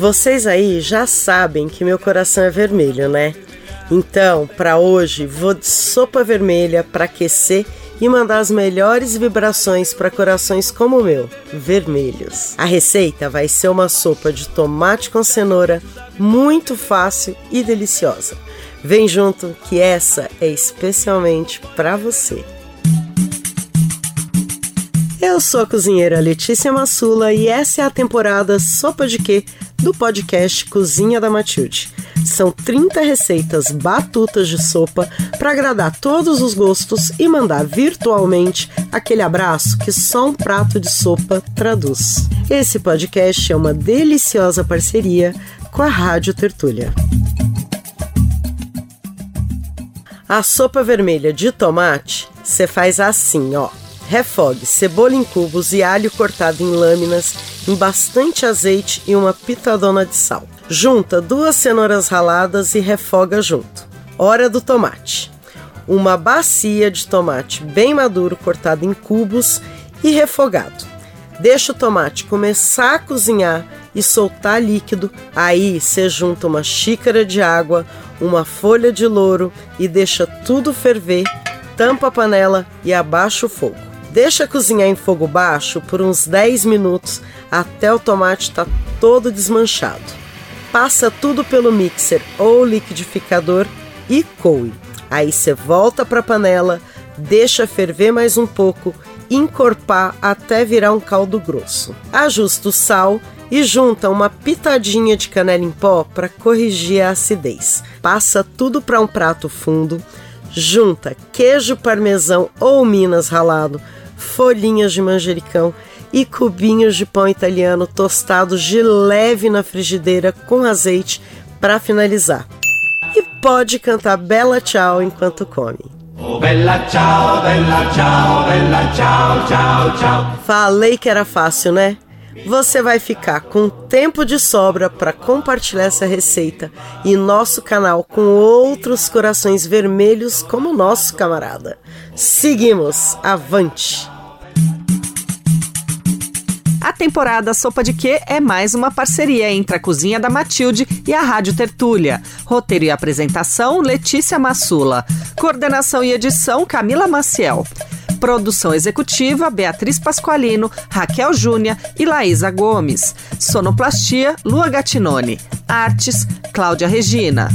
Vocês aí já sabem que meu coração é vermelho, né? Então, para hoje, vou de sopa vermelha para aquecer e mandar as melhores vibrações para corações como o meu, vermelhos. A receita vai ser uma sopa de tomate com cenoura, muito fácil e deliciosa. Vem junto que essa é especialmente para você. Eu sou a cozinheira Letícia Massula e essa é a temporada Sopa de Quê do podcast Cozinha da Matilde. São 30 receitas batutas de sopa para agradar todos os gostos e mandar virtualmente aquele abraço que só um prato de sopa traduz. Esse podcast é uma deliciosa parceria com a Rádio Tertúlia. A sopa vermelha de tomate você faz assim, ó. Refogue cebola em cubos e alho cortado em lâminas em bastante azeite e uma pitadona de sal. Junta duas cenouras raladas e refoga junto. Hora do tomate. Uma bacia de tomate bem maduro cortado em cubos e refogado. Deixa o tomate começar a cozinhar e soltar líquido. Aí você junta uma xícara de água, uma folha de louro e deixa tudo ferver. Tampa a panela e abaixa o fogo. Deixa cozinhar em fogo baixo por uns 10 minutos até o tomate estar tá todo desmanchado. Passa tudo pelo mixer ou liquidificador e coe. Aí você volta para a panela, deixa ferver mais um pouco, encorpar até virar um caldo grosso. Ajusta o sal e junta uma pitadinha de canela em pó para corrigir a acidez. Passa tudo para um prato fundo, junta queijo parmesão ou minas ralado folhinhas de manjericão e cubinhos de pão italiano tostados de leve na frigideira com azeite para finalizar. E pode cantar Bela Tchau enquanto come. Oh, bella ciao, bella ciao, bella ciao, ciao, ciao. Falei que era fácil, né? Você vai ficar com tempo de sobra para compartilhar essa receita e nosso canal com outros corações vermelhos como nosso camarada. Seguimos, avante! A temporada Sopa de Quê é mais uma parceria entre a Cozinha da Matilde e a Rádio Tertúlia. Roteiro e apresentação, Letícia Massula. Coordenação e edição, Camila Maciel. Produção executiva Beatriz Pasqualino, Raquel Júnia e Laísa Gomes. Sonoplastia Lua Gatinone. Artes Cláudia Regina.